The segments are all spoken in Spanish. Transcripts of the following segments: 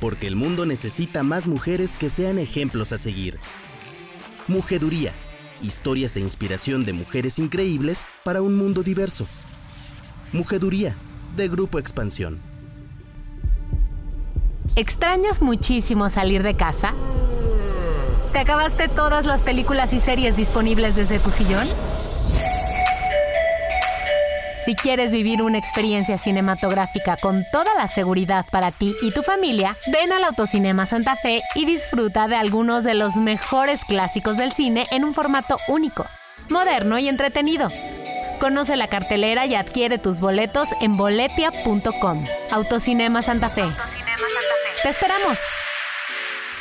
porque el mundo necesita más mujeres que sean ejemplos a seguir. Mujeduría, historias e inspiración de mujeres increíbles para un mundo diverso. Mujeduría, de Grupo Expansión. ¿Extrañas muchísimo salir de casa? ¿Te acabaste todas las películas y series disponibles desde tu sillón? Si quieres vivir una experiencia cinematográfica con toda la seguridad para ti y tu familia, ven al Autocinema Santa Fe y disfruta de algunos de los mejores clásicos del cine en un formato único, moderno y entretenido. Conoce la cartelera y adquiere tus boletos en boletia.com. Autocinema Santa Fe. Te esperamos.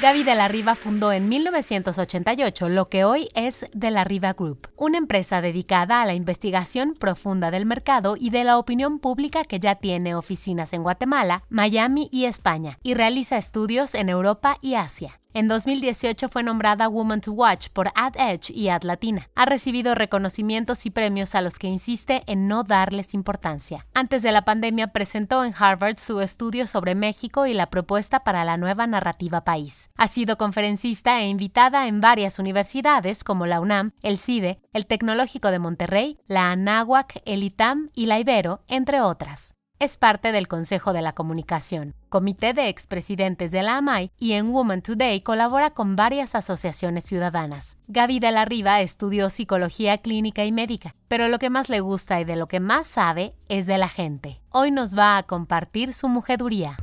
Gaby de la Riva fundó en 1988 lo que hoy es de la Riva Group, una empresa dedicada a la investigación profunda del mercado y de la opinión pública que ya tiene oficinas en Guatemala, Miami y España, y realiza estudios en Europa y Asia. En 2018 fue nombrada Woman to Watch por Ad Edge y Ad Latina. Ha recibido reconocimientos y premios a los que insiste en no darles importancia. Antes de la pandemia presentó en Harvard su estudio sobre México y la propuesta para la nueva narrativa país. Ha sido conferencista e invitada en varias universidades como la UNAM, el CIDE, el Tecnológico de Monterrey, la ANAHUAC, el ITAM y la Ibero, entre otras. Es parte del Consejo de la Comunicación, comité de expresidentes de la AMAI y en Woman Today colabora con varias asociaciones ciudadanas. Gaby de la Riva estudió psicología clínica y médica, pero lo que más le gusta y de lo que más sabe es de la gente. Hoy nos va a compartir su mujeduría.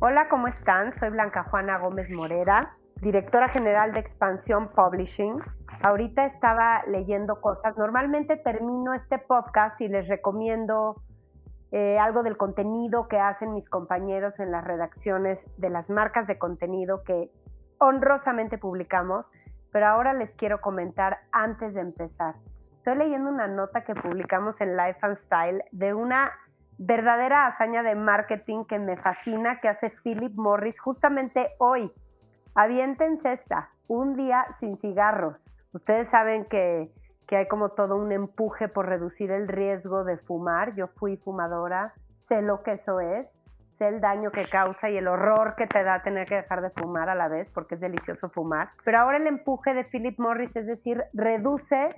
Hola, ¿cómo están? Soy Blanca Juana Gómez Morera, directora general de Expansión Publishing Ahorita estaba leyendo cosas. Normalmente termino este podcast y les recomiendo eh, algo del contenido que hacen mis compañeros en las redacciones de las marcas de contenido que honrosamente publicamos, pero ahora les quiero comentar antes de empezar. Estoy leyendo una nota que publicamos en Life and Style de una verdadera hazaña de marketing que me fascina que hace Philip Morris justamente hoy. Aviéntense esta, un día sin cigarros. Ustedes saben que, hay como todo un empuje por reducir el riesgo de fumar. Yo fui fumadora, sé lo que eso es, sé el daño que causa y el horror que te da tener que dejar de fumar a la vez, porque es delicioso fumar. Pero ahora el empuje de Philip Morris es decir, reduce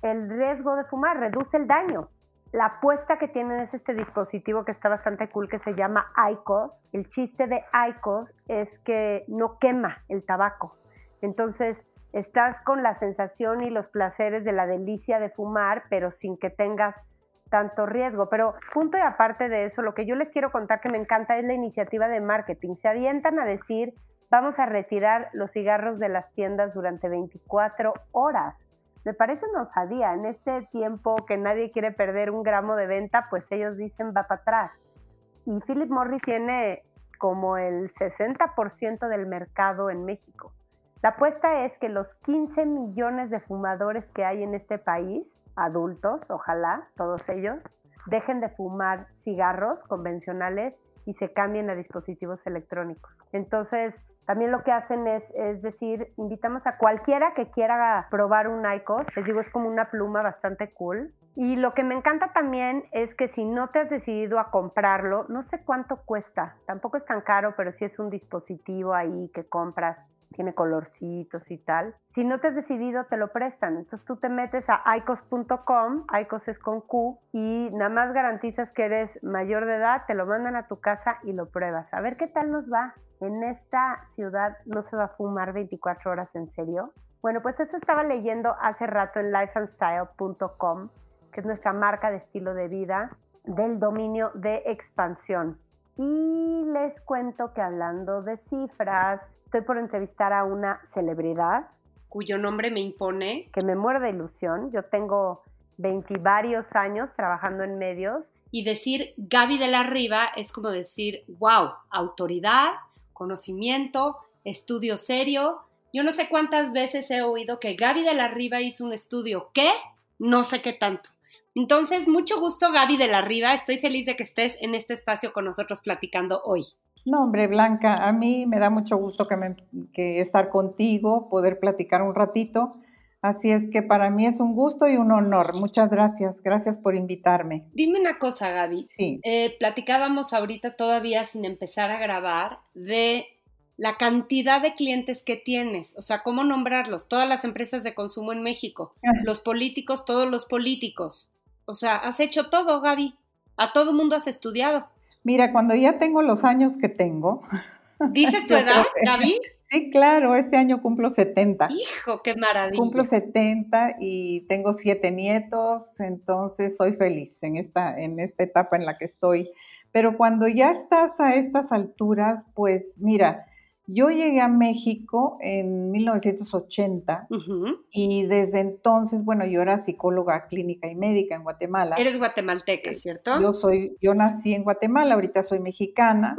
el riesgo de fumar, reduce el daño. La apuesta que tienen es este dispositivo que está bastante cool que se llama ICOS. El chiste de ICOS es que no quema el tabaco. Entonces, estás con la sensación y los placeres de la delicia de fumar, pero sin que tengas tanto riesgo. Pero punto y aparte de eso, lo que yo les quiero contar que me encanta es la iniciativa de marketing. Se avientan a decir, vamos a retirar los cigarros de las tiendas durante 24 horas. Me parece una osadía. En este tiempo que nadie quiere perder un gramo de venta, pues ellos dicen va para atrás. Y Philip Morris tiene como el 60% del mercado en México. La apuesta es que los 15 millones de fumadores que hay en este país, adultos, ojalá, todos ellos, dejen de fumar cigarros convencionales y se cambien a dispositivos electrónicos. Entonces, también lo que hacen es, decir, invitamos a cualquiera que quiera probar un ICOS. Les digo, es como una pluma bastante cool. Y lo que me encanta también es que si no te has decidido a comprarlo, no sé cuánto cuesta. Tampoco es tan caro, pero sí es un dispositivo ahí que compras tiene colorcitos y tal. Si no te has decidido, te lo prestan. Entonces tú te metes a icos.com, icos es con Q, y nada más garantizas que eres mayor de edad, te lo mandan a tu casa y lo pruebas. A ver qué tal nos va. En esta ciudad no se va a fumar 24 horas en serio. Bueno, pues eso estaba leyendo hace rato en lifeandstyle.com, que es nuestra marca de estilo de vida del dominio de expansión. Y les cuento que hablando de cifras, Estoy por entrevistar a una celebridad. Cuyo nombre me impone. Que me muere de ilusión. Yo tengo 20 varios años trabajando en medios. Y decir Gaby de la Riva es como decir, wow, autoridad, conocimiento, estudio serio. Yo no sé cuántas veces he oído que Gaby de la Riva hizo un estudio. ¿Qué? No sé qué tanto. Entonces, mucho gusto Gaby de la Riva. Estoy feliz de que estés en este espacio con nosotros platicando hoy. No, hombre, Blanca, a mí me da mucho gusto que, estar contigo, poder platicar un ratito. Así es que para mí es un gusto y un honor. Muchas gracias. Gracias por invitarme. Dime una cosa, Gaby. Sí. Eh, platicábamos ahorita todavía sin empezar a grabar de la cantidad de clientes que tienes, o sea, cómo nombrarlos, todas las empresas de consumo en México, Ah. los políticos, todos los políticos. O sea, has hecho todo, Gaby. A todo mundo has estudiado. Mira, cuando ya tengo los años que tengo. ¿Dices tu edad, que- Gaby? Sí, claro, este año cumplo 70. Hijo, qué maravilla. Cumplo 70 y tengo siete nietos, entonces soy feliz en esta, en esta etapa en la que estoy. Pero cuando ya estás a estas alturas, pues mira, yo llegué a México en 1980 Ujú. y desde entonces, bueno, yo era psicóloga clínica y médica en Guatemala. Eres guatemalteca, ¿cierto? Yo soy, yo nací en Guatemala, ahorita soy mexicana,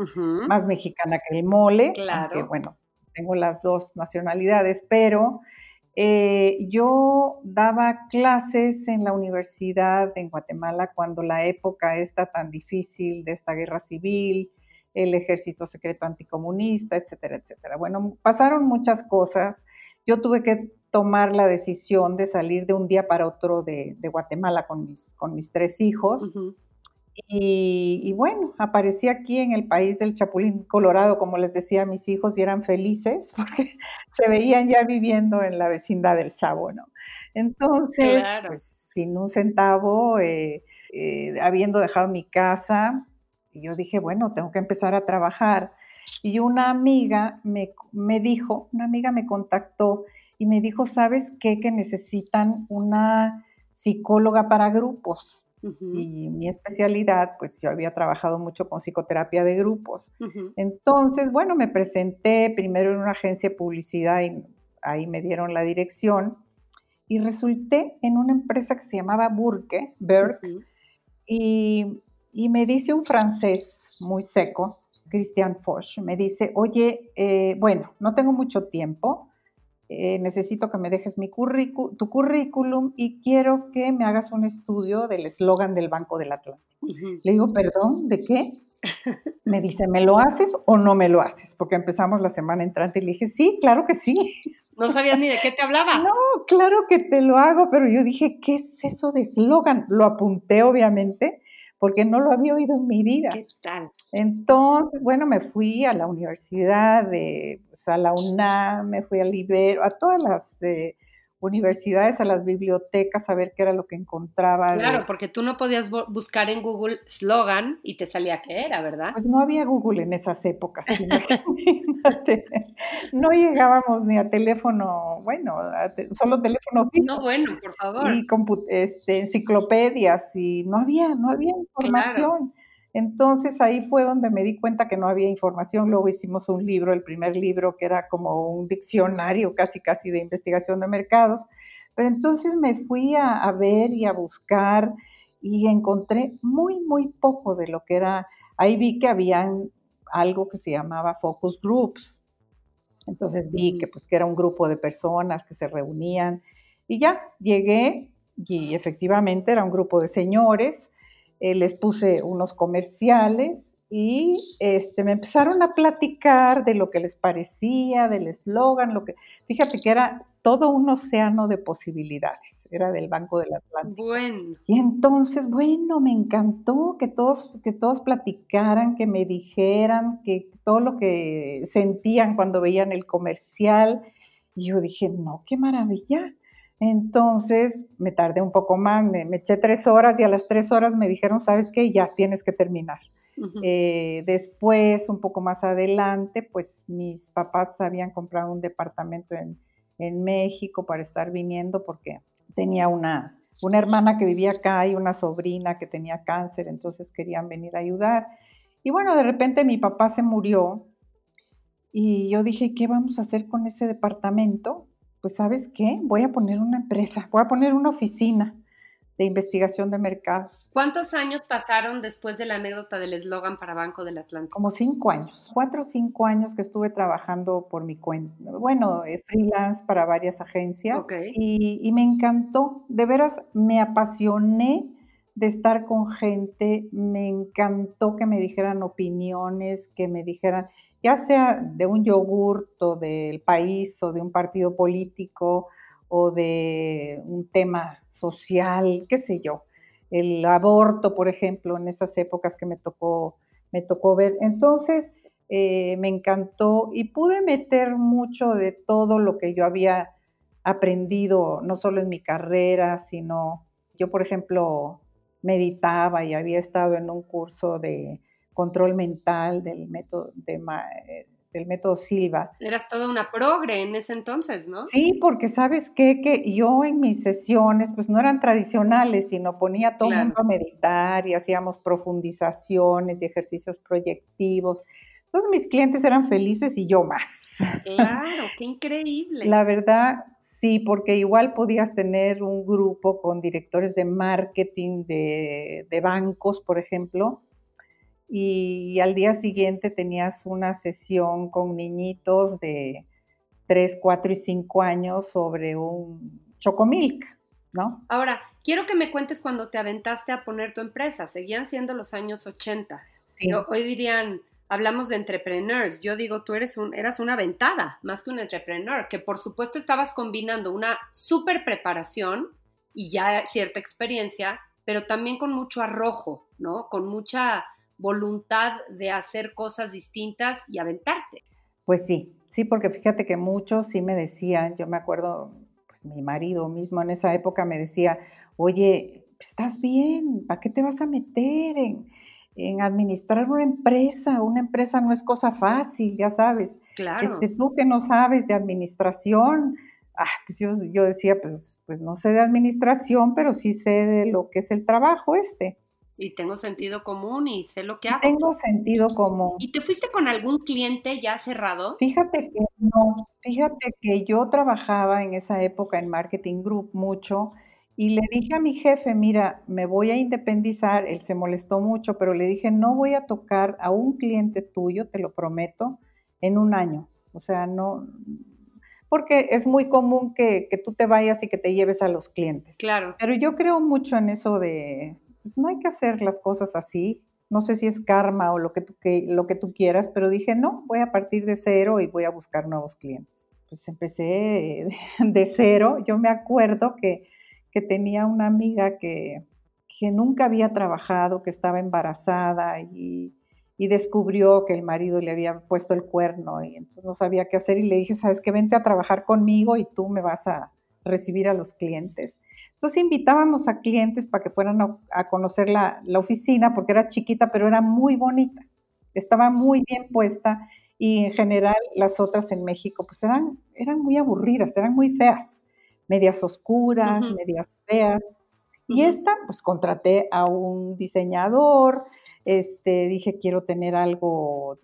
más mexicana que el mole, Claro. aunque bueno, tengo las dos nacionalidades, pero eh, yo daba clases en la universidad en Guatemala cuando la época está tan difícil de esta guerra civil, el ejército secreto anticomunista, etcétera, etcétera. Bueno, pasaron muchas cosas. Yo tuve que tomar la decisión de salir de un día para otro de, de Guatemala con mis, con mis tres hijos. Y, y bueno, aparecí aquí en el país del Chapulín Colorado, como les decía a mis hijos, y eran felices porque se veían ya viviendo en la vecindad del Chavo, ¿no? Entonces, Claro. pues sin un centavo, eh, eh, habiendo dejado mi casa, yo dije, bueno, tengo que empezar a trabajar. Y una amiga me, me dijo, una amiga me contactó y me dijo, ¿sabes qué? Que necesitan una psicóloga para grupos y mi especialidad, pues yo había trabajado mucho con psicoterapia de grupos. Entonces, bueno, me presenté primero en una agencia de publicidad y ahí me dieron la dirección y resulté en una empresa que se llamaba Burke, Burke, Ujú. y, y me dice un francés muy seco, Christian Foch, me dice, oye, eh, bueno, no tengo mucho tiempo, eh, necesito que me dejes mi curricu- tu currículum y quiero que me hagas un estudio del eslogan del Banco del Atlántico. Ujú. Le digo, perdón, ¿de qué? Me dice, ¿me lo haces o no me lo haces? Porque empezamos la semana entrante y le dije, sí, claro que sí. No sabías ni de qué te hablaba. No, claro que te lo hago, pero yo dije, ¿qué es eso de eslogan? Lo apunté, obviamente, porque no lo había oído en mi vida. ¿Qué tal? Entonces, bueno, me fui a la universidad, de, pues, a la UNAM, me fui al Ibero, a todas las eh, universidades, a las bibliotecas, a ver qué era lo que encontraba. de- Claro, porque tú no podías bu- buscar en Google slogan y te salía qué era, ¿verdad? Pues no había Google en esas épocas, imagínate. No llegábamos ni a teléfono, bueno, a te- solo teléfono fijo. No, bueno, por favor. y este, enciclopedias y no había, no había información. Entonces ahí fue donde me di cuenta que no había información. Luego hicimos un libro, el primer libro que era como un diccionario casi casi de investigación de mercados. Pero entonces me fui a, a ver y a buscar y encontré muy, muy poco de lo que era. Ahí vi que habían algo que se llamaba focus groups. Entonces vi que pues que era un grupo de personas que se reunían y ya llegué y efectivamente era un grupo de señores, eh, les puse unos comerciales y este, me empezaron a platicar de lo que les parecía, del eslogan, lo que, fíjate que era todo un océano de posibilidades, era del Banco del Atlántico. Bueno, Y entonces, bueno, me encantó que todos, que todos platicaran, que me dijeran, que todo lo que sentían cuando veían el comercial. Y yo dije, no, qué maravilla. Entonces me tardé un poco más, me, me eché tres horas y a las tres horas me dijeron, ¿sabes qué? Ya tienes que terminar. Eh, después, un poco más adelante, pues mis papás habían comprado un departamento en, en México para estar viniendo porque tenía una, una hermana que vivía acá y una sobrina que tenía cáncer, entonces querían venir a ayudar. Y bueno, de repente mi papá se murió y yo dije, ¿qué vamos a hacer con ese departamento? Pues sabes qué, voy a poner una empresa, voy a poner una oficina de investigación de mercados. ¿Cuántos años pasaron después de la anécdota del eslogan para Banco del Atlántico? Como cinco años, cuatro o cinco años que estuve trabajando por mi cuenta. Bueno, eh, freelance para varias agencias Ok. y, y me encantó, de veras me apasioné de estar con gente, me encantó que me dijeran opiniones, que me dijeran, ya sea de un yogurt o del país o de un partido político o de un tema social, qué sé yo. El aborto, por ejemplo, en esas épocas que me tocó, me tocó ver. Entonces, eh, me encantó y pude meter mucho de todo lo que yo había aprendido, no solo en mi carrera, sino yo, por ejemplo, meditaba y había estado en un curso de control mental del método, de, eh, del método Silva. Eras toda una progre en ese entonces, ¿no? Sí, porque sabes qué? que yo en mis sesiones, pues no eran tradicionales, sino ponía todo el mundo a meditar y hacíamos profundizaciones y ejercicios proyectivos. Todos mis clientes eran felices y yo más. Claro, qué increíble. La verdad, sí, porque igual podías tener un grupo con directores de marketing de, de bancos, por ejemplo, y al día siguiente tenías una sesión con niñitos de 3, 4 y 5 años sobre un chocomilk, ¿no? Ahora, quiero que me cuentes cuando te aventaste a poner tu empresa. Seguían siendo los años 80. Sí. hoy dirían, hablamos de entrepreneurs. Yo digo, tú eres un, eras una aventada, más que un entrepreneur, que por supuesto estabas combinando una súper preparación y ya cierta experiencia, pero también con mucho arrojo, ¿no? Con mucha voluntad de hacer cosas distintas y aventarte. Pues sí, sí, porque fíjate que muchos sí me decían, yo me acuerdo, pues mi marido mismo en esa época me decía, oye, estás bien, ¿para qué te vas a meter en, en administrar una empresa? Una empresa no es cosa fácil, ya sabes. Claro. Este, tú que no sabes de administración, ah, pues yo, yo decía, pues, pues no sé de administración, pero sí sé de lo que es el trabajo este. Y tengo sentido común y sé lo que hago. Tengo sentido común. ¿Y te fuiste con algún cliente ya cerrado? Fíjate que no, fíjate que yo trabajaba en esa época en Marketing Group mucho y le dije a mi jefe, mira, me voy a independizar, él se molestó mucho, pero le dije, no voy a tocar a un cliente tuyo, te lo prometo, en un año. O sea, no, porque es muy común que, que tú te vayas y que te lleves a los clientes. Claro. Pero yo creo mucho en eso de, pues no hay que hacer las cosas así. No sé si es karma o lo que, tú, lo que tú quieras, pero dije, no, voy a partir de cero y voy a buscar nuevos clientes. Pues empecé de cero. Yo me acuerdo que, tenía una amiga que, nunca había trabajado, que estaba embarazada y, y, descubrió que el marido le había puesto el cuerno y entonces no sabía qué hacer y le dije, sabes que vente a trabajar conmigo y tú me vas a recibir a los clientes. Entonces invitábamos a clientes para que fueran a, conocer la, oficina, porque era chiquita, pero era muy bonita. Estaba muy bien puesta y en general las otras en México pues eran, eran muy aburridas, eran muy feas, medias oscuras, medias feas. Y esta, pues contraté a un diseñador, este, dije quiero tener algo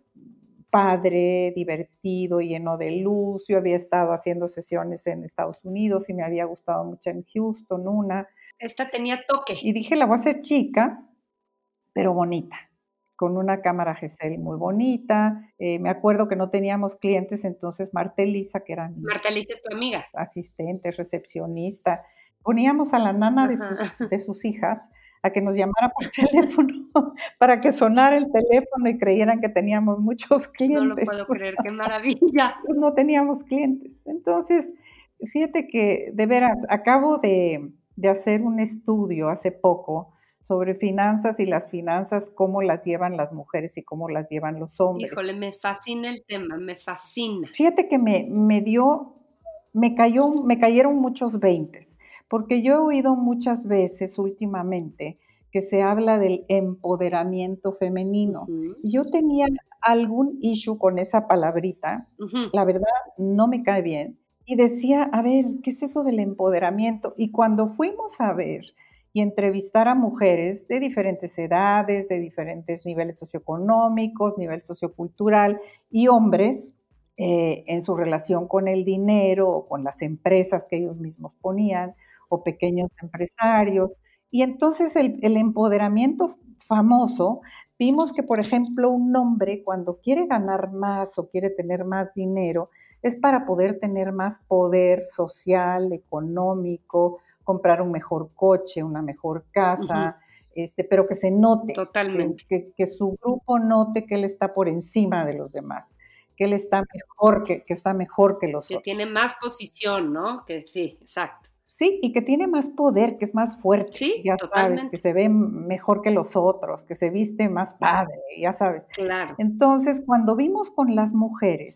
padre, divertido, lleno de luz. Yo había estado haciendo sesiones en Estados Unidos y me había gustado mucho en Houston una. Esta tenía toque. Y dije, la voy a hacer chica, pero bonita, con una cámara Gesell muy bonita. Eh, me acuerdo que no teníamos clientes, entonces Marta Elisa, que era Marta Elisa es tu amiga. Asistente, recepcionista. Poníamos a la nana de sus hijas a que nos llamara por teléfono para que sonara el teléfono y creyeran que teníamos muchos clientes. No lo puedo creer, qué maravilla. No teníamos clientes. Entonces, fíjate que de veras, acabo de, de hacer un estudio hace poco sobre finanzas y las finanzas, cómo las llevan las mujeres y cómo las llevan los hombres. Híjole, me fascina el tema, me fascina. Fíjate que me, me dio, me cayó, me cayeron muchos veintes porque yo he oído muchas veces últimamente que se habla del empoderamiento femenino. Yo tenía algún issue con esa palabrita, la verdad no me cae bien, y decía, a ver, ¿qué es eso del empoderamiento? Y cuando fuimos a ver y entrevistar a mujeres de diferentes edades, de diferentes niveles socioeconómicos, nivel sociocultural, y hombres, eh, en su relación con el dinero o con las empresas que ellos mismos ponían, o pequeños empresarios. Y entonces el, empoderamiento famoso, vimos que, por ejemplo, un hombre cuando quiere ganar más o quiere tener más dinero, es para poder tener más poder social, económico, comprar un mejor coche, una mejor casa, este, pero que se note, Totalmente. Que, que, su grupo note que él está por encima de los demás. que él está mejor, que, está mejor que los que tiene más posición, ¿no? Que sí, exacto. Sí, y que tiene más poder, que es más fuerte, sí, ya sabes, que se ve mejor que los otros, que se viste más padre, ya sabes. Claro. Entonces, cuando vimos con las mujeres,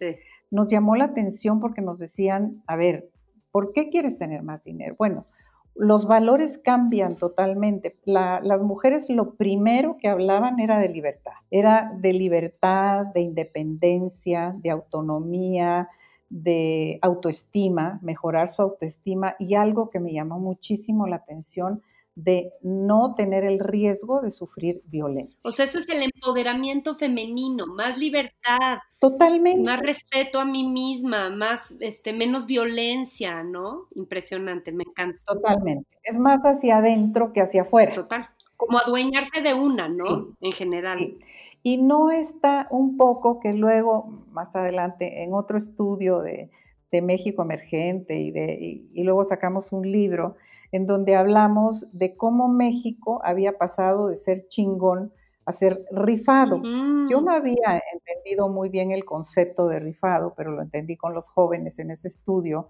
nos llamó la atención porque nos decían, a ver, ¿por qué quieres tener más dinero? Bueno, los valores cambian totalmente. las mujeres lo primero que hablaban era de libertad, era de libertad, de independencia, de autonomía, de autoestima, mejorar su autoestima y algo que me llamó muchísimo la atención de no tener el riesgo de sufrir violencia. O sea, eso es el empoderamiento femenino, más libertad. Totalmente. Más respeto a mí misma, más, este, menos violencia, ¿no? Impresionante, me encanta. Totalmente. Es más hacia adentro que hacia afuera. Total. Como adueñarse de una, ¿no? en general. Y no está un poco que luego, más adelante, en otro estudio de, México Emergente y, de, y luego sacamos un libro en donde hablamos de cómo México había pasado de ser chingón a ser rifado. Yo no había entendido muy bien el concepto de rifado, pero lo entendí con los jóvenes en ese estudio,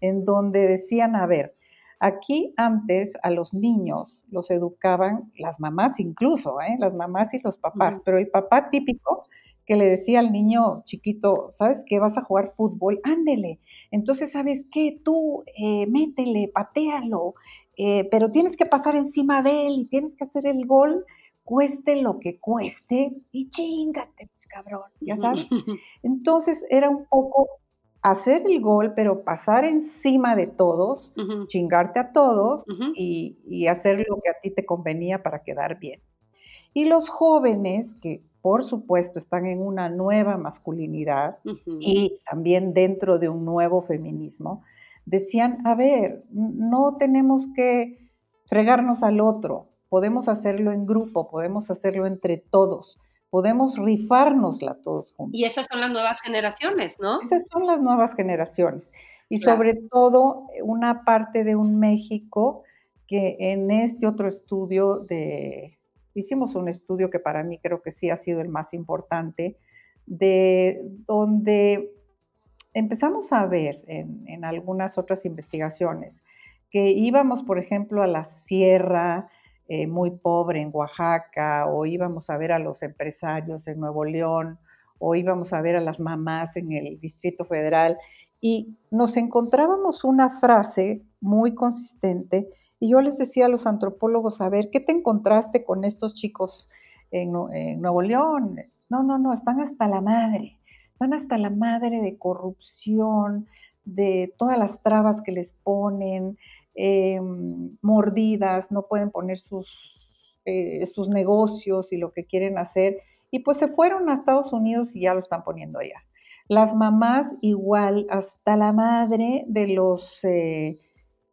en donde decían, a ver, aquí antes a los niños los educaban las mamás incluso, ¿eh? las mamás y los papás, pero el papá típico que le decía al niño chiquito, ¿sabes qué? Vas a jugar fútbol, ándele. Entonces, ¿sabes qué? Tú eh, métele, patealo, eh, pero tienes que pasar encima de él y tienes que hacer el gol, cueste lo que cueste, y chingate, pues cabrón, ya sabes. Entonces, era un poco hacer el gol, pero pasar encima de todos, chingarte a todos y, y hacer lo que a ti te convenía para quedar bien. Y los jóvenes que por supuesto, están en una nueva masculinidad y también dentro de un nuevo feminismo, decían, a ver, no tenemos que fregarnos al otro, podemos hacerlo en grupo, podemos hacerlo entre todos, podemos rifárnosla todos juntos. Y esas son las nuevas generaciones, ¿no? Esas son las nuevas generaciones. Y sobre todo una parte de un México que en este otro estudio de hicimos un estudio que para mí creo que sí ha sido el más importante, de donde empezamos a ver en, algunas otras investigaciones que íbamos, por ejemplo, a la sierra eh, muy pobre en Oaxaca, o íbamos a ver a los empresarios en Nuevo León, o íbamos a ver a las mamás en el Distrito Federal, y nos encontrábamos una frase muy consistente y yo les decía a los antropólogos, a ver, ¿qué te encontraste con estos chicos en, Nuevo León? No, no, no, están hasta la madre, están hasta la madre de corrupción, de todas las trabas que les ponen, em, mordidas, no pueden poner sus, eh, sus negocios y lo que quieren hacer. Y pues se fueron a Estados Unidos y ya lo están poniendo allá. Las mamás igual, hasta la madre de los... Eh,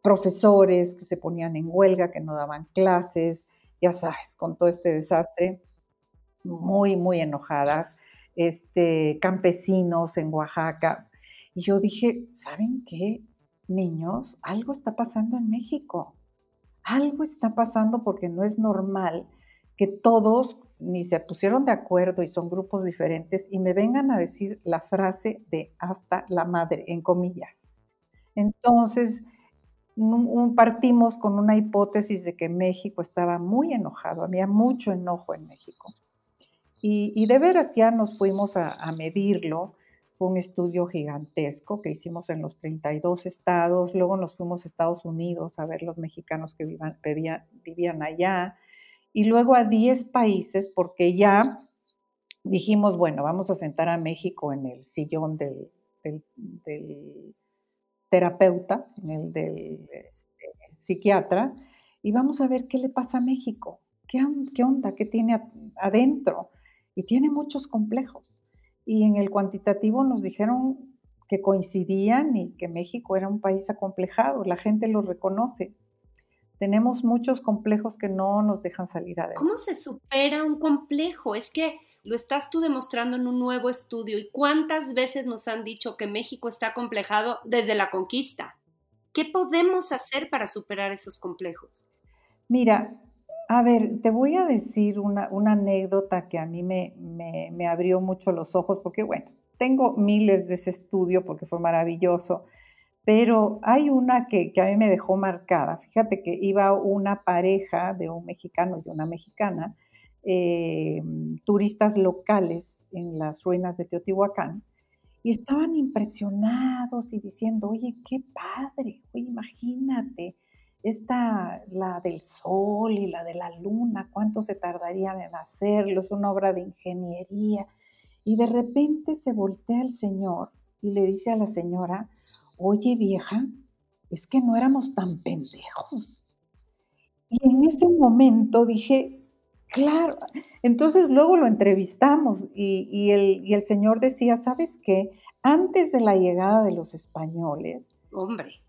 profesores que se ponían en huelga, que no daban clases, ya sabes, con todo este desastre, muy, muy enojadas, este, campesinos en Oaxaca. Y yo dije, ¿saben qué, niños? Algo está pasando en México. Algo está pasando porque no es normal que todos ni se pusieron de acuerdo y son grupos diferentes y me vengan a decir la frase de hasta la madre, en comillas. Entonces, partimos con una hipótesis de que México estaba muy enojado, había mucho enojo en México. Y, de veras ya nos fuimos a, medirlo, fue un estudio gigantesco que hicimos en los 32 estados, luego nos fuimos a Estados Unidos a ver los mexicanos que vivían, allá, y luego a 10 países porque ya dijimos, bueno, vamos a sentar a México en el sillón del terapeuta, en el del este, psiquiatra, y vamos a ver qué le pasa a México, qué, qué onda, qué tiene adentro. Y tiene muchos complejos. Y en el cuantitativo nos dijeron que coincidían y que México era un país acomplejado, la gente lo reconoce. Tenemos muchos complejos que no nos dejan salir adelante. ¿Cómo se supera un complejo? Es que lo estás tú demostrando en un nuevo estudio. ¿Y cuántas veces nos han dicho que México está complejado desde la conquista? ¿Qué podemos hacer para superar esos complejos? Mira, a ver, te voy a decir una, anécdota que a mí me, abrió mucho los ojos, porque bueno, tengo miles de ese estudio porque fue maravilloso, pero hay una que, a mí me dejó marcada. Fíjate que iba una pareja de un mexicano y una mexicana, eh, turistas locales en las ruinas de Teotihuacán, y estaban impresionados y diciendo, oye, qué padre, oye, imagínate, esta, la del sol y la de la luna, cuánto se tardarían en hacerlo, es una obra de ingeniería. Y de repente se voltea el señor y le dice a la señora, oye vieja, es que no éramos tan pendejos. Y en ese momento dije, claro, entonces luego lo entrevistamos y, el, y el señor decía, ¿sabes qué? Antes de la llegada de los españoles, hombre,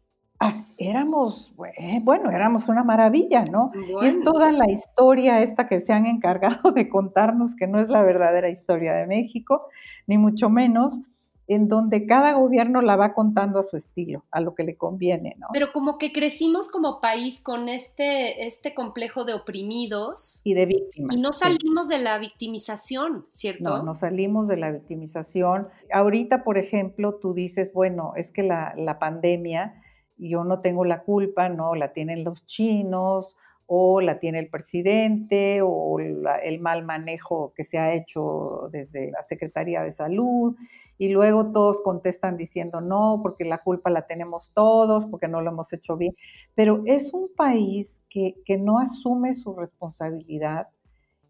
éramos, bueno, éramos una maravilla, ¿no? Y es toda la historia esta que se han encargado de contarnos, que no es la verdadera historia de México, ni mucho menos, en donde cada gobierno la va contando a su estilo, a lo que le conviene, ¿no? Pero como que crecimos como país con este, este complejo de oprimidos. Y de víctimas. Y no salimos de la victimización, ¿cierto? No, no salimos de la victimización. Ahorita, por ejemplo, tú dices, bueno, es que la, la pandemia yo no tengo la culpa, no, la tienen los chinos o la tiene el presidente o el mal manejo que se ha hecho desde la Secretaría de Salud y luego todos contestan diciendo no, porque la culpa la tenemos todos, porque no lo hemos hecho bien. Pero es un país que, que no asume su responsabilidad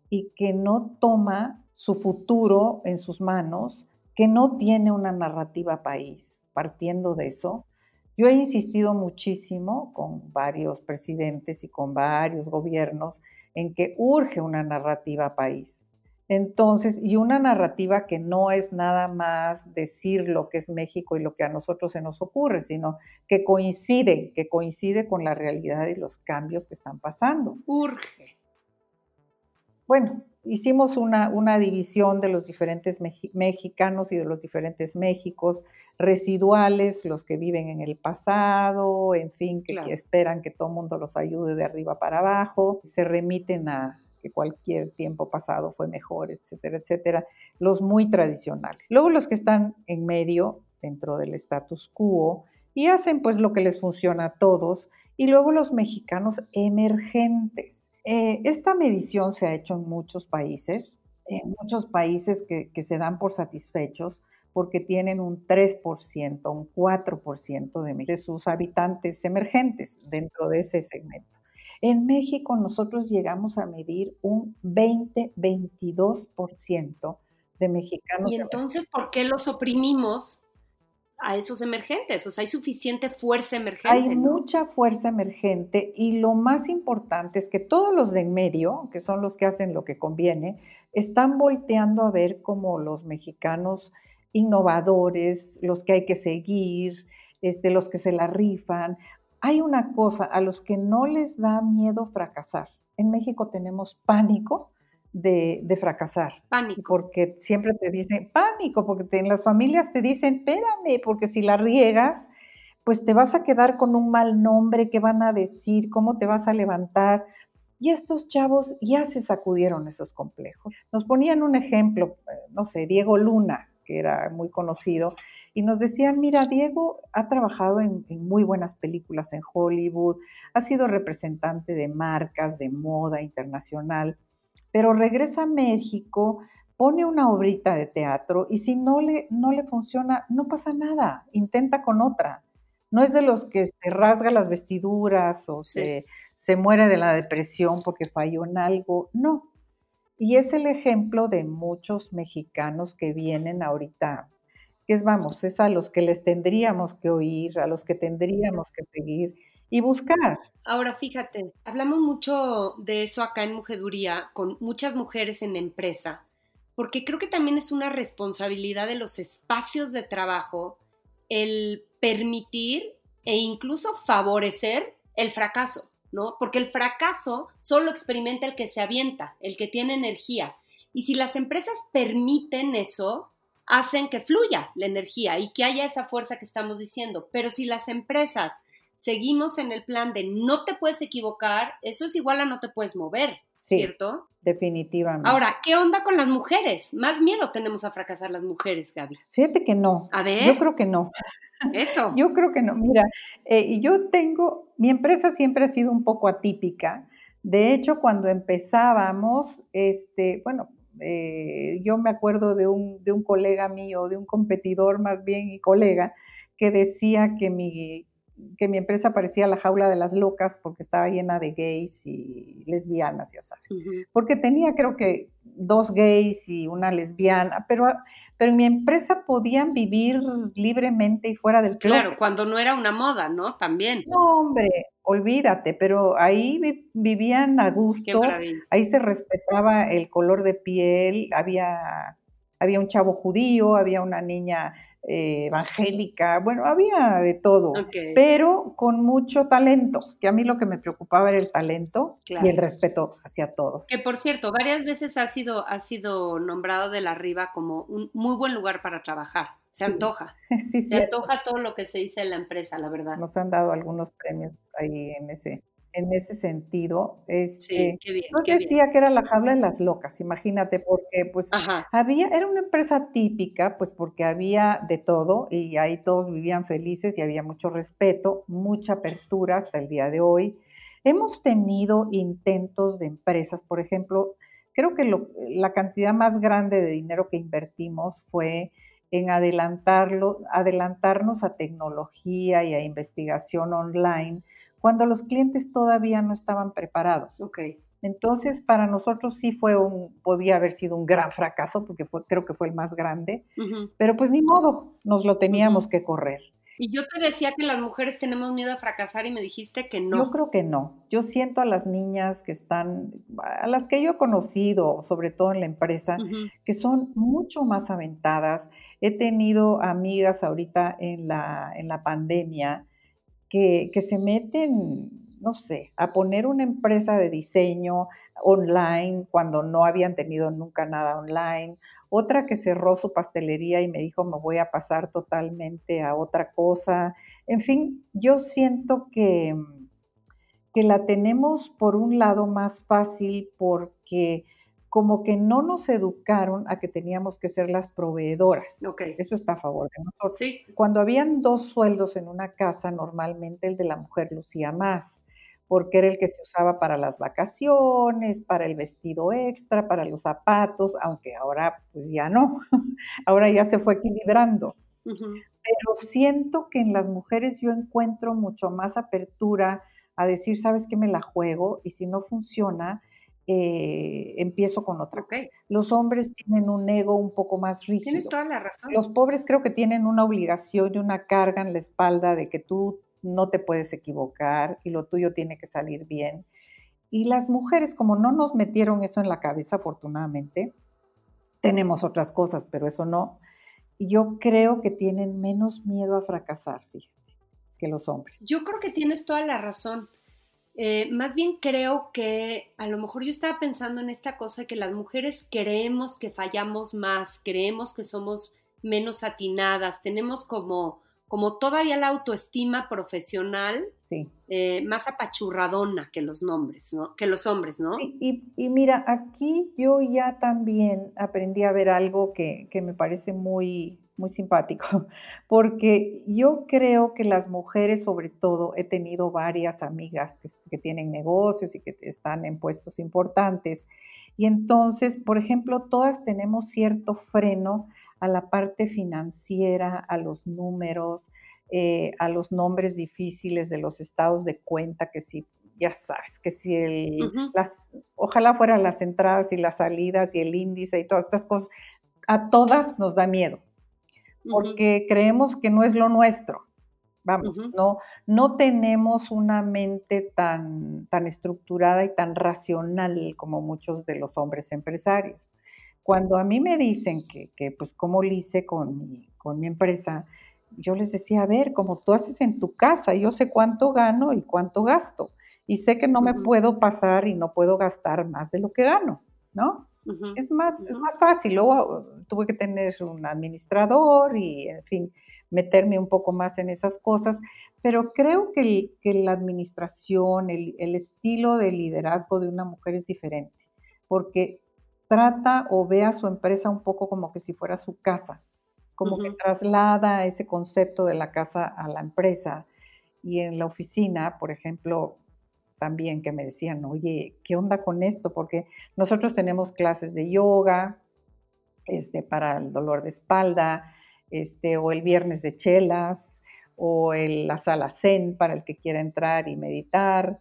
y que no toma su futuro en sus manos, que no tiene una narrativa país, partiendo de eso yo he insistido muchísimo con varios presidentes y con varios gobiernos en que urge una narrativa país. Entonces, y una narrativa que no es nada más decir lo que es México y lo que a nosotros se nos ocurre, sino que coincide, que coincide con la realidad y los cambios que están pasando. Urge. Bueno, hicimos una, una división de los diferentes mexicanos y de los diferentes Méxicos, residuales, los que viven en el pasado, en fin, que, esperan que todo el mundo los ayude de arriba para abajo, se remiten a que cualquier tiempo pasado fue mejor, etcétera, etcétera, los muy tradicionales. Luego los que están en medio, dentro del status quo, y hacen pues lo que les funciona a todos, y luego los mexicanos emergentes eh, esta medición se ha hecho en muchos países, en muchos países que, se dan por satisfechos porque tienen un 3%, un 4% de, de sus habitantes emergentes dentro de ese segmento. En México nosotros llegamos a medir un 20-22% de mexicanos. ¿Y entonces por qué los oprimimos? A esos emergentes, o sea, hay suficiente fuerza emergente. Hay mucha fuerza emergente y lo más importante es que todos los de en medio, que son los que hacen lo que conviene, están volteando a ver como los mexicanos innovadores, los que hay que seguir, este, los que se la rifan. Hay una cosa, a los que no les da miedo fracasar. En México tenemos pánico de, fracasar. Pánico. Porque siempre te dicen, pánico, porque en las familias te dicen, espérame, porque si la riegas, pues te vas a quedar con un mal nombre, ¿qué van a decir? ¿Cómo te vas a levantar? Y estos chavos ya se sacudieron esos complejos. Nos ponían un ejemplo, eh, no sé, Diego Luna, que era muy conocido, y nos decían, mira, Diego ha trabajado en, en, muy buenas películas en Hollywood, ha sido representante de marcas de moda internacional, pero regresa a México, pone una obrita de teatro y si no le, no le funciona, no pasa nada, intenta con otra. No es de los que se rasga las vestiduras o se, se muere de la depresión porque falló en algo, no. Y es el ejemplo de muchos mexicanos que vienen ahorita, que es, vamos, es a los que les tendríamos que oír, a los que tendríamos que seguir y buscar. Ahora, fíjate, hablamos mucho de eso acá en Mujeduría con muchas mujeres en empresa, porque creo que también es una responsabilidad de los espacios de trabajo el permitir e incluso favorecer el fracaso, ¿no? Porque el fracaso solo experimenta el que se avienta, el que tiene energía. Y si las empresas permiten eso, hacen que fluya la energía y que haya esa fuerza que estamos diciendo. Pero si las empresas seguimos en el plan de no te puedes equivocar, eso es igual a no te puedes mover. ¿cierto? Definitivamente. Ahora, ¿qué onda con las mujeres? Más miedo tenemos a fracasar las mujeres, Gaby. Fíjate que no. A ver. Yo creo que no. Eso. Yo creo que no. Mira, eh, yo tengo, mi empresa siempre ha sido un poco atípica. De hecho, cuando empezábamos, este, bueno, eh, yo me acuerdo de un, de un colega mío, de un competidor más bien y colega, que decía que mi que mi empresa parecía la jaula de las locas porque estaba llena de gays y lesbianas, ya sabes. Porque tenía creo que dos gays y una lesbiana, pero, pero en mi empresa podían vivir libremente y fuera del closet. Claro, cuando no era una moda, ¿no? También. No, hombre, olvídate, pero ahí vivían a gusto, ahí se respetaba el color de piel, había, había un chavo judío, había una niña eh, evangélica, bueno, había de todo, pero con mucho talento, que a mí lo que me preocupaba era el talento y el respeto hacia todos. Que por cierto, varias veces ha sido, ha sido nombrado de la arriba como un muy buen lugar para trabajar. Se antoja. Sí, se antoja todo lo que se dice en la empresa, la verdad. Nos han dado algunos premios ahí en ese, en ese sentido. Este, qué bien, yo decía que era la jaula de las locas, imagínate, porque pues había, era una empresa típica, pues porque había de todo y ahí todos vivían felices y había mucho respeto, mucha apertura hasta el día de hoy. Hemos tenido intentos de empresas, por ejemplo, creo que la cantidad más grande de dinero que invertimos fue en adelantarlo, adelantarnos a tecnología y a investigación online cuando los clientes todavía no estaban preparados. Okay. Entonces, para nosotros sí fue un, podía haber sido un gran fracaso, porque fue, creo que fue el más grande, pero pues ni modo, nos lo teníamos que correr. Y yo te decía que las mujeres tenemos miedo a fracasar y me dijiste que no. Yo creo que no. Yo siento a las niñas que están, a las que yo he conocido, sobre todo en la empresa, que son mucho más aventadas. He tenido amigas ahorita en la, en la pandemia que, se meten, no sé, a poner una empresa de diseño online cuando no habían tenido nunca nada online, otra que cerró su pastelería y me dijo me voy a pasar totalmente a otra cosa. En fin, yo siento que, que la tenemos por un lado más fácil porque como que no nos educaron a que teníamos que ser las proveedoras. Eso está a favor de nosotros. Sí. Cuando habían dos sueldos en una casa, normalmente el de la mujer lucía más, porque era el que se usaba para las vacaciones, para el vestido extra, para los zapatos, aunque ahora pues ya no, ahora ya se fue equilibrando. Pero siento que en las mujeres yo encuentro mucho más apertura a decir, sabes que me la juego y si no funciona, eh, empiezo con otra. Los hombres tienen un ego un poco más rígido. Tienes toda la razón. Los pobres creo que tienen una obligación y una carga en la espalda de que tú no te puedes equivocar y lo tuyo tiene que salir bien. Y las mujeres, como no nos metieron eso en la cabeza, afortunadamente, tenemos otras cosas, pero eso no. Yo creo que tienen menos miedo a fracasar, fíjate, que los hombres. Yo creo que tienes toda la razón. Eh, más bien creo que a lo mejor yo estaba pensando en esta cosa que las mujeres creemos que fallamos más, creemos que somos menos atinadas, tenemos como, como todavía la autoestima profesional eh, más apachurradona que los nombres, ¿no? Que los hombres, ¿no? y, mira, aquí yo ya también aprendí a ver algo que, que me parece muy, muy simpático, porque yo creo que las mujeres, sobre todo, he tenido varias amigas que, tienen negocios y que están en puestos importantes. Y entonces, por ejemplo, todas tenemos cierto freno a la parte financiera, a los números, eh, a los nombres difíciles de los estados de cuenta, que si, ya sabes, que si el, las, ojalá fueran las entradas y las salidas y el índice y todas estas cosas, a todas nos da miedo porque creemos que no es lo nuestro. Vamos, no, no tenemos una mente tan, tan estructurada y tan racional como muchos de los hombres empresarios. Cuando a mí me dicen que, que pues, cómo lo hice con mi, con mi empresa, yo les decía, a ver, como tú haces en tu casa, yo sé cuánto gano y cuánto gasto. Y sé que no me puedo pasar y no puedo gastar más de lo que gano, ¿no? Es, más, es más fácil. Luego tuve que tener un administrador y, en fin, meterme un poco más en esas cosas. pero creo que, la administración, el, estilo de liderazgo de una mujer es diferente, porque trata o ve a su empresa un poco como que si fuera su casa, como que traslada ese concepto de la casa a la empresa. Y en la oficina, por ejemplo, también que me decían, oye, ¿qué onda con esto? Porque nosotros tenemos clases de yoga este, para el dolor de espalda, este, o el viernes de chelas, o el, la sala zen para el que quiera entrar y meditar.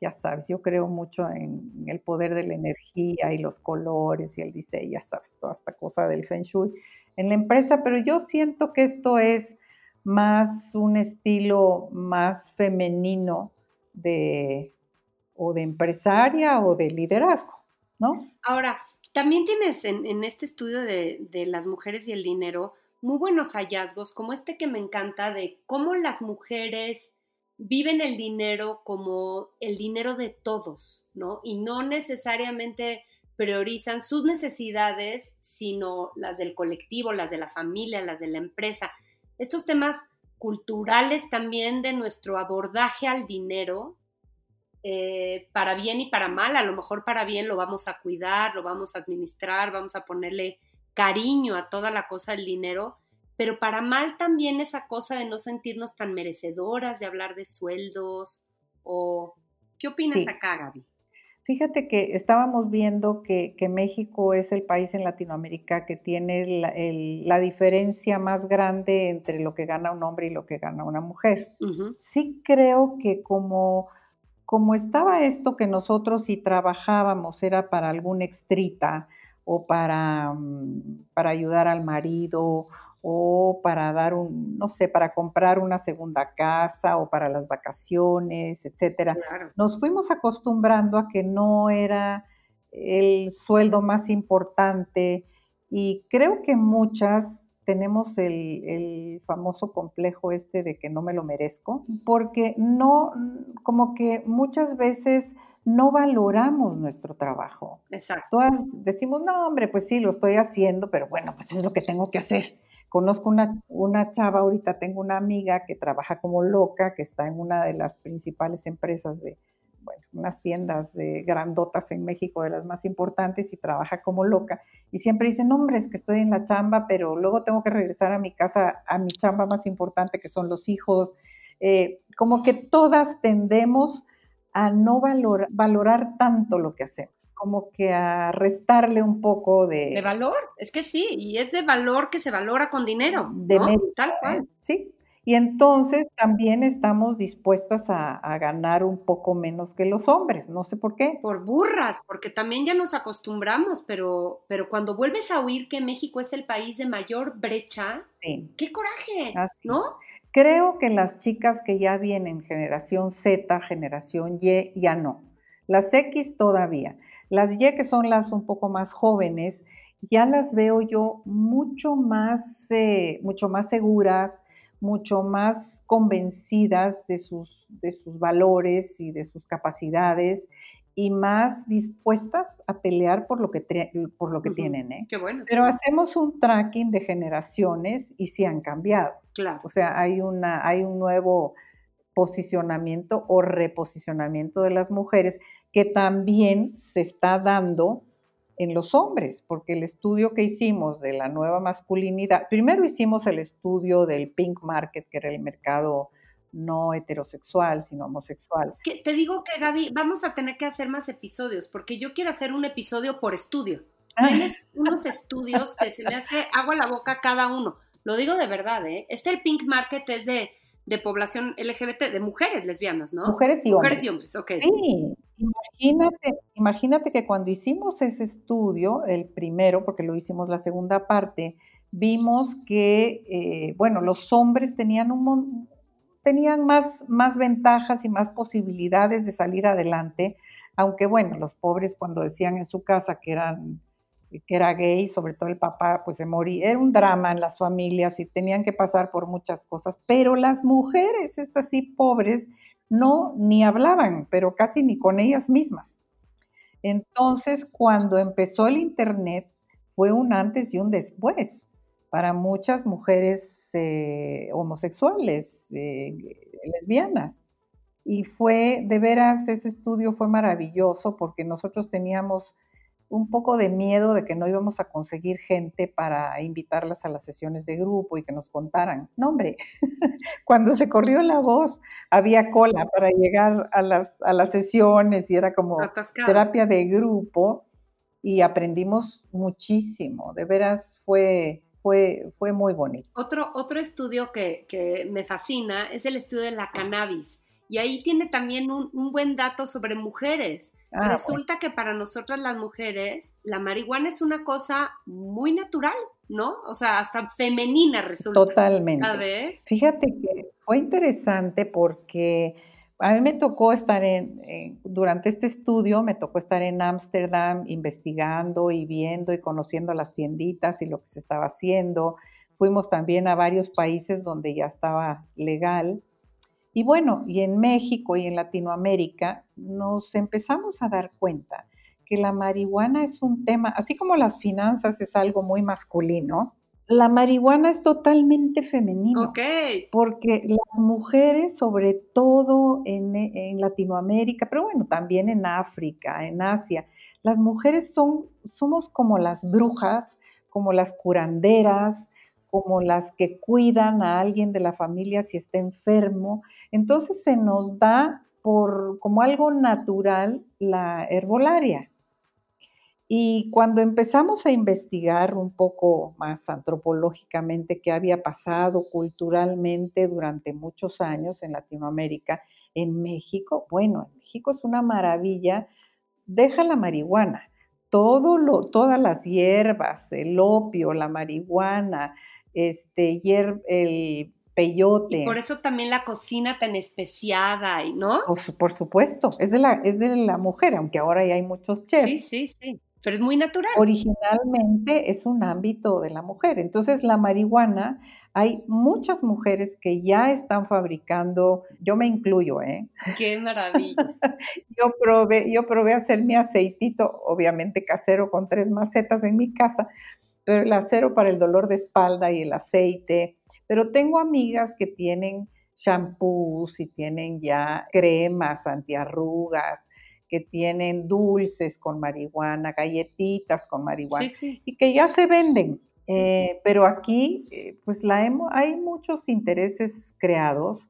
Ya sabes, yo creo mucho en, el poder de la energía y los colores y el diseño, ya sabes, toda esta cosa del feng shui en la empresa, pero yo siento que esto es más un estilo más femenino de o de empresaria o de liderazgo, ¿no? Ahora, también tienes en, este estudio de, de, las mujeres y el dinero muy buenos hallazgos, como este que me encanta de cómo las mujeres viven el dinero como el dinero de todos, ¿no? Y no necesariamente priorizan sus necesidades, sino las del colectivo, las de la familia, las de la empresa. Estos temas culturales también de nuestro abordaje al dinero, eh, para bien y para mal, a lo mejor para bien lo vamos a cuidar, lo vamos a administrar, vamos a ponerle cariño a toda la cosa del dinero, pero para mal también esa cosa de no sentirnos tan merecedoras de hablar de sueldos o... ¿Qué opinas acá, Gaby? Fíjate que estábamos viendo que, México es el país en Latinoamérica que tiene la, diferencia más grande entre lo que gana un hombre y lo que gana una mujer. Sí creo que como, como estaba esto que nosotros si trabajábamos era para algún extrita o para, mm, para ayudar al marido o para dar un, no sé, para comprar una segunda casa o para las vacaciones, etcétera. Nos fuimos acostumbrando a que no era el sueldo más importante y creo que muchas tenemos el, el, famoso complejo este de que no me lo merezco, porque no, como que muchas veces no valoramos nuestro trabajo. Exacto. Todas decimos, no, hombre, pues sí, lo estoy haciendo, pero bueno, pues es lo que tengo que hacer. Conozco una, una chava, ahorita tengo una amiga que trabaja como loca, que está en una de las principales empresas de, bueno, unas tiendas de grandotas en México, de las más importantes, y trabaja como loca. Y siempre dice, no, hombre, es que estoy en la chamba, pero luego tengo que regresar a mi casa, a mi chamba más importante, que son los hijos. Eh, como que todas tendemos a no valorar tanto lo que hacemos como que a restarle un poco de... De valor, es que sí, y es de valor que se valora con dinero. De ¿no? Tal ¿eh? cual. Sí, y entonces también estamos dispuestas a, ganar un poco menos que los hombres, no sé por qué. Por burras, porque también ya nos acostumbramos, pero, pero cuando vuelves a oír que México es el país de mayor brecha, qué coraje, ¿no? Creo que las chicas que ya vienen generación Z, generación Y, ya no. Las X todavía. Las Y, que son las un poco más jóvenes, ya las veo yo mucho más, eh, mucho más seguras, mucho más convencidas de sus, de sus valores y de sus capacidades y más dispuestas a pelear por lo que, por lo que tienen. ¿eh? Qué bueno. Pero hacemos un tracking de generaciones y se han cambiado. Claro. O sea, hay, una, hay un nuevo posicionamiento o reposicionamiento de las mujeres que también se está dando en los hombres, porque el estudio que hicimos de la nueva masculinidad, primero hicimos el estudio del pink market, que era el mercado no heterosexual, sino homosexual. que te digo que Gaby, vamos a tener que hacer más episodios, porque yo quiero hacer un episodio por estudio. Ah. Tienes unos estudios que se me hace agua a la boca cada uno. Lo digo de verdad, ¿eh? Este el pink market es de, de población LGBT, de mujeres lesbianas, ¿no? Mujeres y hombres. Mujeres y hombres, ok. Sí, Imagínate, imagínate que cuando hicimos ese estudio, el primero, porque lo hicimos la segunda parte, vimos que, eh, bueno, los hombres tenían, un, tenían más, más ventajas y más posibilidades de salir adelante, aunque bueno, los pobres cuando decían en su casa que eran que era gay, sobre todo el papá, pues se moría. Era un drama en las familias y tenían que pasar por muchas cosas. Pero las mujeres, estas sí pobres, no ni hablaban, pero casi ni con ellas mismas. Entonces, cuando empezó el Internet, fue un antes y un después, para muchas mujeres eh, homosexuales, eh, lesbianas. Y fue, de veras, ese estudio fue maravilloso porque nosotros teníamos un poco de miedo de que no íbamos a conseguir gente para invitarlas a las sesiones de grupo y que nos contaran. No, hombre, cuando se corrió la voz había cola para llegar a las, a las sesiones y era como terapia de grupo y aprendimos muchísimo. De veras fue, fue, fue muy bonito. Otro, otro estudio que, que me fascina es el estudio de la cannabis. Y ahí tiene también un, un buen dato sobre mujeres Ah, Resulta que para nosotras las mujeres la marihuana es una cosa muy natural, ¿no? O sea, hasta femenina resulta. Totalmente. A ver. Fíjate que fue interesante porque a mí me tocó estar en, durante este estudio, me tocó estar en Ámsterdam investigando y viendo y conociendo las tienditas y lo que se estaba haciendo. Fuimos también a varios países donde ya estaba legal y bueno, y en México y en Latinoamérica nos empezamos a dar cuenta que la marihuana es un tema, así como las finanzas es algo muy masculino, la marihuana es totalmente femenino. Ok. Porque las mujeres, sobre todo en, en, Latinoamérica, pero bueno, también en África, en Asia, las mujeres son, somos como las brujas, como las curanderas, como las que cuidan a alguien de la familia si está enfermo. Entonces se nos da por como algo natural la herbolaria. Y cuando empezamos a investigar un poco más antropológicamente qué había pasado culturalmente durante muchos años en Latinoamérica, en México, bueno, en México es una maravilla, deja la marihuana, todo lo, todas las hierbas, el opio, la marihuana, este, hier, el peyote. Y por eso también la cocina tan especiada, ¿no? Por, supuesto, es de, la, es de la mujer, aunque ahora ya hay muchos chefs. Sí, sí, sí, pero es muy natural. Originalmente es un ámbito de la mujer. Entonces la marihuana, hay muchas mujeres que ya están fabricando, yo me incluyo, ¿eh? Qué maravilla. yo probé, yo probé hacer mi aceitito, obviamente casero con tres macetas en mi casa, pero el acero para el dolor de espalda y el aceite. Pero tengo amigas que tienen shampoos y tienen ya cremas antiarrugas, que tienen dulces con marihuana, galletitas con marihuana y que ya se venden. Eh, pero aquí, eh, pues la hay muchos intereses creados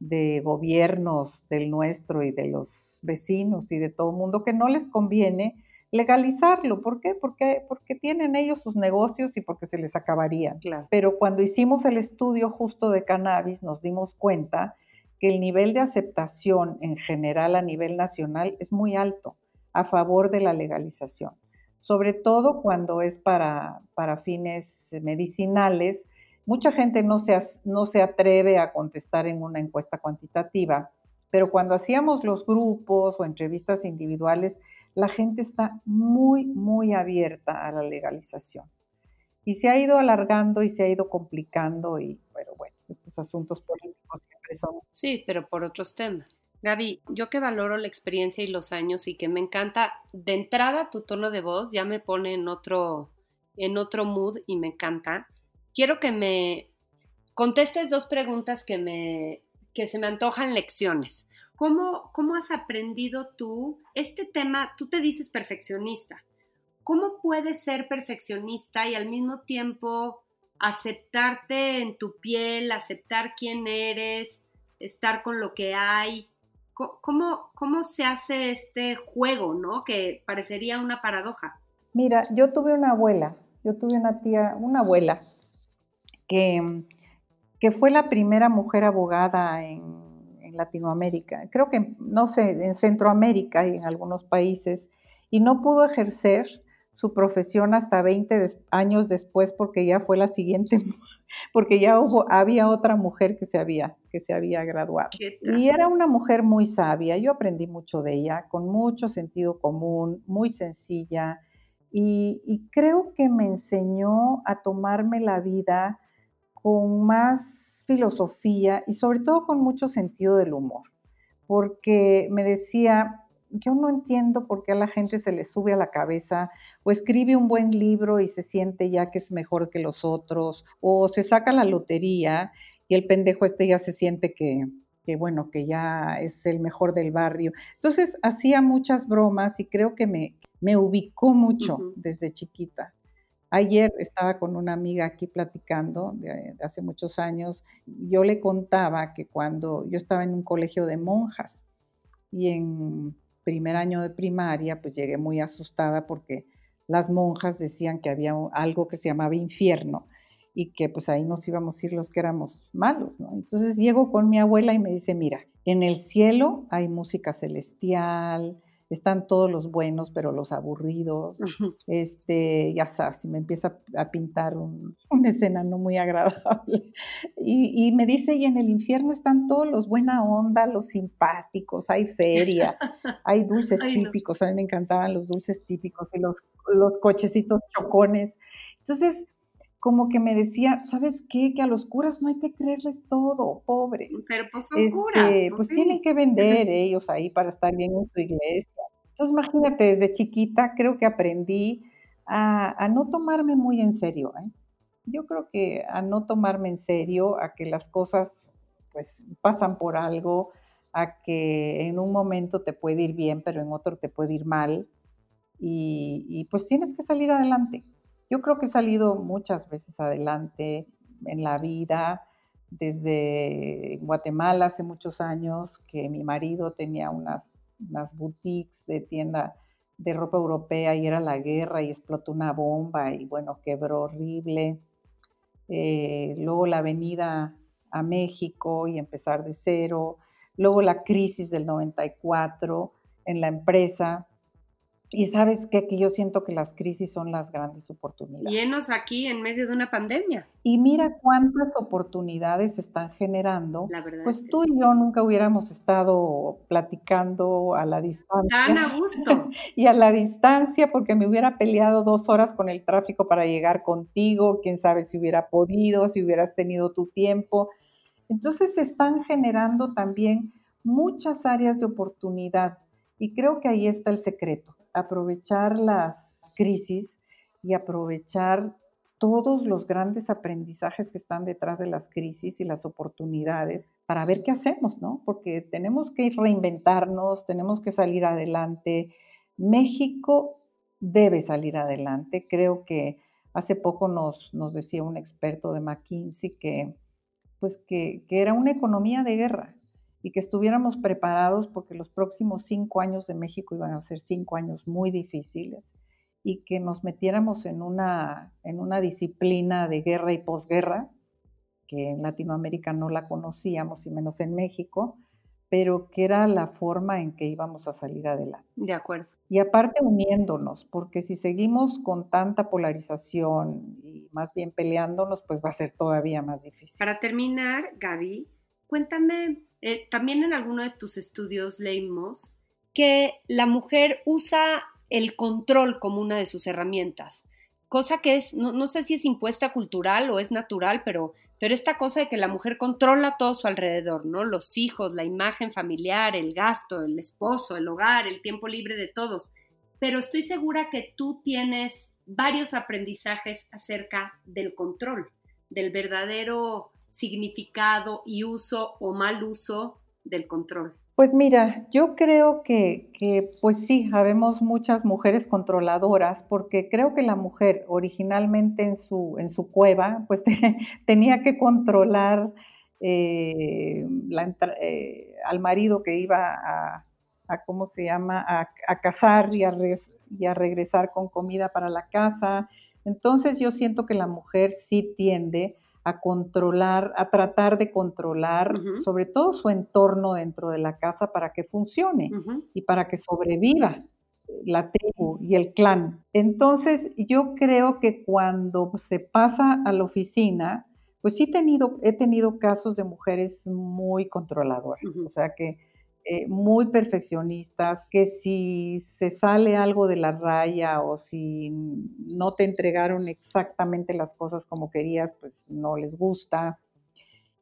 de gobiernos del nuestro y de los vecinos y de todo el mundo que no les conviene legalizarlo. ¿Por qué? Porque, porque tienen ellos sus negocios y porque se les acabaría. Pero cuando hicimos el estudio justo de cannabis, nos dimos cuenta que el nivel de aceptación en general a nivel nacional es muy alto a favor de la legalización, sobre todo cuando es para, para fines medicinales. Mucha gente no se, no se atreve a contestar en una encuesta cuantitativa, pero cuando hacíamos los grupos o entrevistas individuales, la gente está muy, muy abierta a la legalización. Y se ha ido alargando y se ha ido complicando y, bueno, bueno, estos asuntos políticos siempre son... Sí, pero por otros temas. Gaby, yo que valoro la experiencia y los años y que me encanta, de entrada tu tono de voz ya me pone en otro, en otro mood y me encanta. Quiero que me contestes dos preguntas que, me, que se me antojan lecciones. ¿Cómo, ¿Cómo has aprendido tú este tema? Tú te dices perfeccionista. ¿Cómo puedes ser perfeccionista y al mismo tiempo aceptarte en tu piel, aceptar quién eres, estar con lo que hay? ¿Cómo, cómo se hace este juego, no? Que parecería una paradoja. Mira, yo tuve una abuela, yo tuve una tía, una abuela, que, que fue la primera mujer abogada en en Latinoamérica, creo que, no sé, en Centroamérica y en algunos países, y no pudo ejercer su profesión hasta 20 años después porque ya fue la siguiente, porque ya hubo, había otra mujer que se había, que se había graduado. Y era una mujer muy sabia, yo aprendí mucho de ella, con mucho sentido común, muy sencilla, y, y creo que me enseñó a tomarme la vida con más filosofía y sobre todo con mucho sentido del humor, porque me decía, yo no entiendo por qué a la gente se le sube a la cabeza o escribe un buen libro y se siente ya que es mejor que los otros, o se saca la lotería y el pendejo este ya se siente que, que bueno, que ya es el mejor del barrio. Entonces hacía muchas bromas y creo que me, me ubicó mucho desde chiquita. Ayer estaba con una amiga aquí platicando de, hace muchos años. Yo le contaba que cuando yo estaba en un colegio de monjas y en primer año de primaria, pues llegué muy asustada porque las monjas decían que había algo que se llamaba infierno y que pues ahí nos íbamos a ir los que éramos malos, ¿no? Entonces llego con mi abuela y me dice, mira, en el cielo hay música celestial, están todos los buenos, pero los aburridos. Este, ya sabes, si me empieza a pintar una escena no muy agradable. Y, me dice, y en el infierno están todos los buena onda, los simpáticos, hay feria, hay dulces típicos, a mí me encantaban los dulces típicos y los, los cochecitos chocones. Entonces, como que me decía, ¿sabes qué? Que a los curas no hay que creerles todo, pobres. Pero pues son curas. Este, pues, pues tienen que vender ellos ahí para estar bien en su iglesia. Entonces, imagínate, desde chiquita creo que aprendí a, no tomarme muy en serio. ¿eh? Yo creo que a no tomarme en serio, a que las cosas pues pasan por algo, a que en un momento te puede ir bien, pero en otro te puede ir mal. y pues tienes que salir adelante. Yo creo que he salido muchas veces adelante en la vida, desde Guatemala hace muchos años, que mi marido tenía unas, unas boutiques de tienda de ropa europea y era la guerra y explotó una bomba y bueno, quebró horrible. Eh, luego la venida a México y empezar de cero. Luego la crisis del 94 en la empresa, y sabes que aquí yo siento que las crisis son las grandes oportunidades. Llenos aquí en medio de una pandemia. Y mira cuántas oportunidades están generando. La verdad pues tú y yo nunca hubiéramos estado platicando a la distancia. Tan a gusto. y a la distancia porque me hubiera peleado dos horas con el tráfico para llegar contigo. Quién sabe si hubiera podido, si hubieras tenido tu tiempo. Entonces se están generando también muchas áreas de oportunidad. Y creo que ahí está el secreto aprovechar las crisis y aprovechar todos los grandes aprendizajes que están detrás de las crisis y las oportunidades para ver qué hacemos, ¿no? Porque tenemos que reinventarnos, tenemos que salir adelante. México debe salir adelante. Creo que hace poco nos, decía un experto de McKinsey que, pues que era una economía de guerra, y que estuviéramos preparados porque los próximos cinco años de México iban a ser cinco años muy difíciles y que nos metiéramos en una, en una disciplina de guerra y posguerra, que en Latinoamérica no la conocíamos y menos en México, pero que era la forma en que íbamos a salir adelante. De acuerdo. Y aparte uniéndonos, porque si seguimos con tanta polarización y más bien peleándonos, pues va a ser todavía más difícil. Para terminar, Gaby, cuéntame eh, también en alguno de tus estudios leímos que la mujer usa el control como una de sus herramientas, cosa que es, no, sé si es impuesta cultural o es natural, pero, pero esta cosa de que la mujer controla todo su alrededor, ¿no? Los hijos, la imagen familiar, el gasto, el esposo, el hogar, el tiempo libre de todos. Pero estoy segura que tú tienes varios aprendizajes acerca del control, del verdadero significado y uso o mal uso del control? Pues mira, yo creo que, que, pues sí, habemos muchas mujeres controladoras, porque creo que la mujer originalmente en su, en su cueva, pues tenía que controlar eh, eh, al marido que iba a, ¿cómo se llama?, a, cazar y a, y a regresar con comida para la casa. Entonces yo siento que la mujer sí tiende a controlar, a tratar de controlar sobre todo su entorno dentro de la casa para que funcione y para que sobreviva la tribu y el clan. Entonces, yo creo que cuando se pasa a la oficina, pues sí he tenido, he tenido casos de mujeres muy controladoras, o sea que eh, muy perfeccionistas, que si se sale algo de la raya o si no te entregaron exactamente las cosas como querías, pues no les gusta.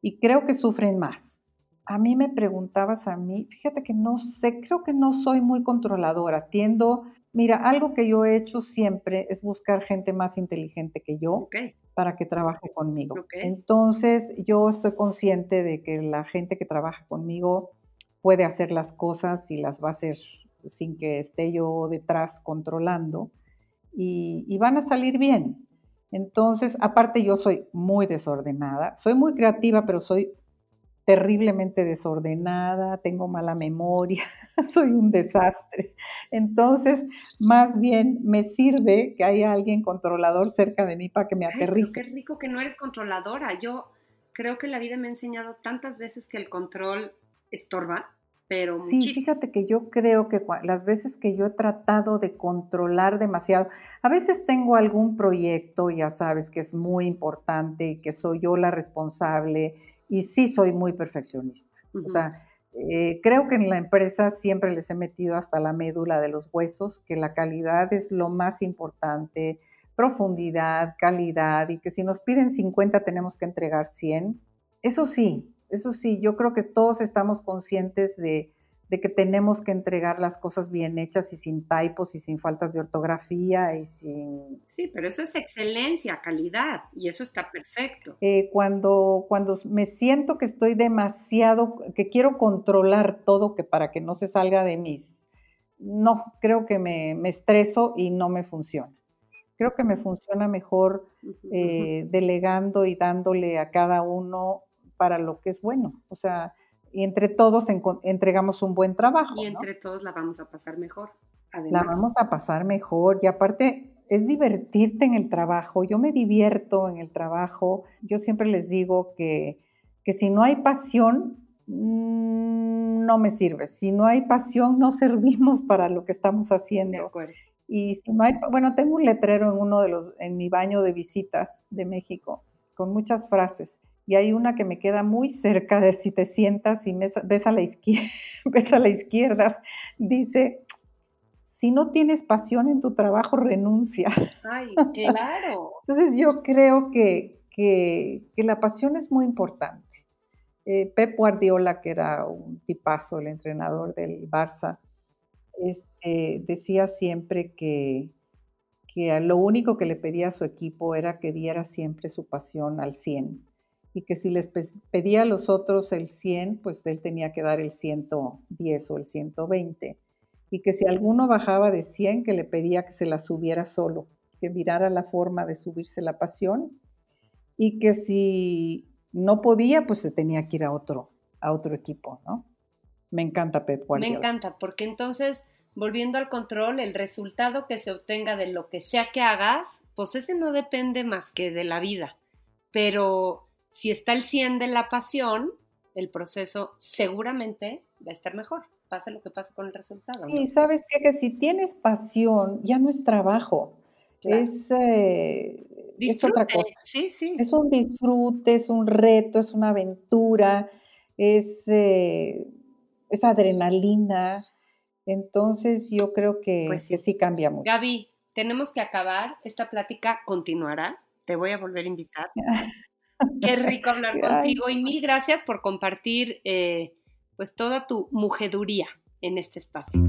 Y creo que sufren más. a mí me preguntabas a mí, fíjate que no sé, creo que no soy muy controladora, tiendo, mira, algo que yo he hecho siempre es buscar gente más inteligente que yo para que trabaje conmigo. Entonces, yo estoy consciente de que la gente que trabaja conmigo puede hacer las cosas y las va a hacer sin que esté yo detrás controlando y, y van a salir bien. Entonces, aparte yo soy muy desordenada, soy muy creativa, pero soy terriblemente desordenada, tengo mala memoria, soy un desastre. Entonces, más bien me sirve que haya alguien controlador cerca de mí para que me aterrice. qué rico que no eres controladora. Yo creo que la vida me ha enseñado tantas veces que el control estorba, pero sí, fíjate que yo creo que las veces que yo he tratado de controlar demasiado, a veces tengo algún proyecto, ya sabes, que es muy importante y que soy yo la responsable y sí soy muy perfeccionista. O sea, eh, creo que en la empresa siempre les he metido hasta la médula de los huesos, que la calidad es lo más importante, profundidad, calidad, y que si nos piden 50 tenemos que entregar 100. Eso sí, eso sí, yo creo que todos estamos conscientes de, de que tenemos que entregar las cosas bien hechas y sin typos y sin faltas de ortografía y sin... Sí, pero eso es excelencia, calidad y eso está perfecto. Eh, cuando, cuando me siento que estoy demasiado, que quiero controlar todo que para que no se salga de mis... No, creo que me, me estreso y no me funciona. Creo que me funciona mejor eh, delegando y dándole a cada uno para lo que es bueno. O sea, y entre todos entregamos un buen trabajo. Y entre todos la vamos a pasar mejor. La vamos a pasar mejor y aparte es divertirte en el trabajo. Yo me divierto en el trabajo. Yo siempre les digo que, que si no hay pasión, mm, no me sirve. Si no hay pasión, no servimos para lo que estamos haciendo. Y si no hay, bueno, tengo un letrero en uno de los, en mi baño de visitas de México, con muchas frases y hay una que me queda muy cerca de si te sientas y ves a la izquierda, ves a la izquierda dice, si no tienes pasión en tu trabajo, renuncia. Ay, claro. Entonces yo creo que, que, la pasión es muy importante. Eh, Pep Guardiola, que era un tipazo, el entrenador del Barça, este, decía siempre que, que lo único que le pedía a su equipo era que diera siempre su pasión al 100 y que si les pedía a los otros el 100, pues él tenía que dar el 110 o el 120. Y que si alguno bajaba de 100, que le pedía que se la subiera solo, que mirara la forma de subirse la pasión. Y que si no podía, pues se tenía que ir a otro, a otro equipo, ¿no? Me encanta Pep Guardiola. Me encanta, porque entonces, volviendo al control, el resultado que se obtenga de lo que sea que hagas, pues ese no depende más que de la vida. Pero si está el 100 de la pasión, el proceso seguramente va a estar mejor, pase lo que pase con el resultado. Y sabes qué? que si tienes pasión, ya no es trabajo, es, eh, es, otra cosa. Sí, sí. Es un disfrute, es un reto, es una aventura, es, eh, es adrenalina. Entonces yo creo que, pues que sí cambia mucho. Gaby, tenemos que acabar, esta plática continuará, te voy a volver a invitar. Qué rico hablar contigo y mil gracias por compartir eh, pues toda tu mujeduría en este espacio.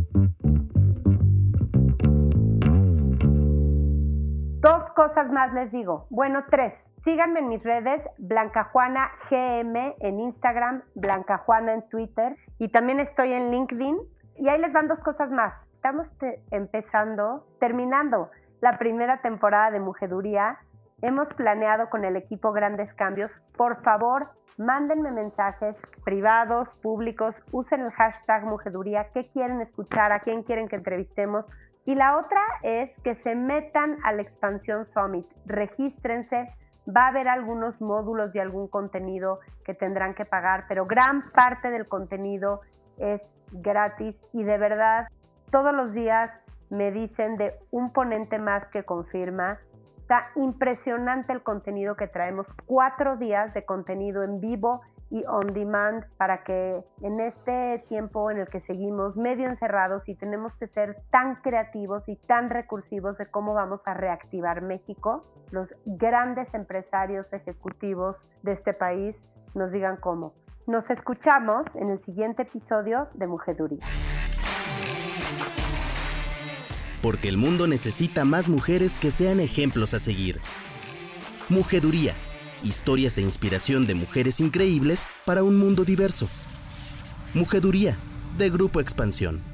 Dos cosas más les digo. Bueno, tres. Síganme en mis redes, Blanca Juana GM en Instagram, Blanca Juana en Twitter y también estoy en LinkedIn. Y ahí les van dos cosas más. Estamos empezando, terminando la primera temporada de Mujeduría Hemos planeado con el equipo grandes cambios. Por favor, mándenme mensajes privados, públicos, usen el hashtag Mujeduría, qué quieren escuchar, a quién quieren que entrevistemos. Y la otra es que se metan al Expansión Summit, regístrense, va a haber algunos módulos y algún contenido que tendrán que pagar, pero gran parte del contenido es gratis. Y de verdad todos los días me dicen de un ponente más que confirma Está impresionante el contenido que traemos. Cuatro días de contenido en vivo y on demand para que en este tiempo en el que seguimos medio encerrados y tenemos que ser tan creativos y tan recursivos de cómo vamos a reactivar México, los grandes empresarios ejecutivos de este país nos digan cómo. Nos escuchamos en el siguiente episodio de Mujeduría. Porque el mundo necesita más mujeres que sean ejemplos a seguir. Mujeduría. Historias e inspiración de mujeres increíbles para un mundo diverso. Mujeduría, de Grupo Expansión.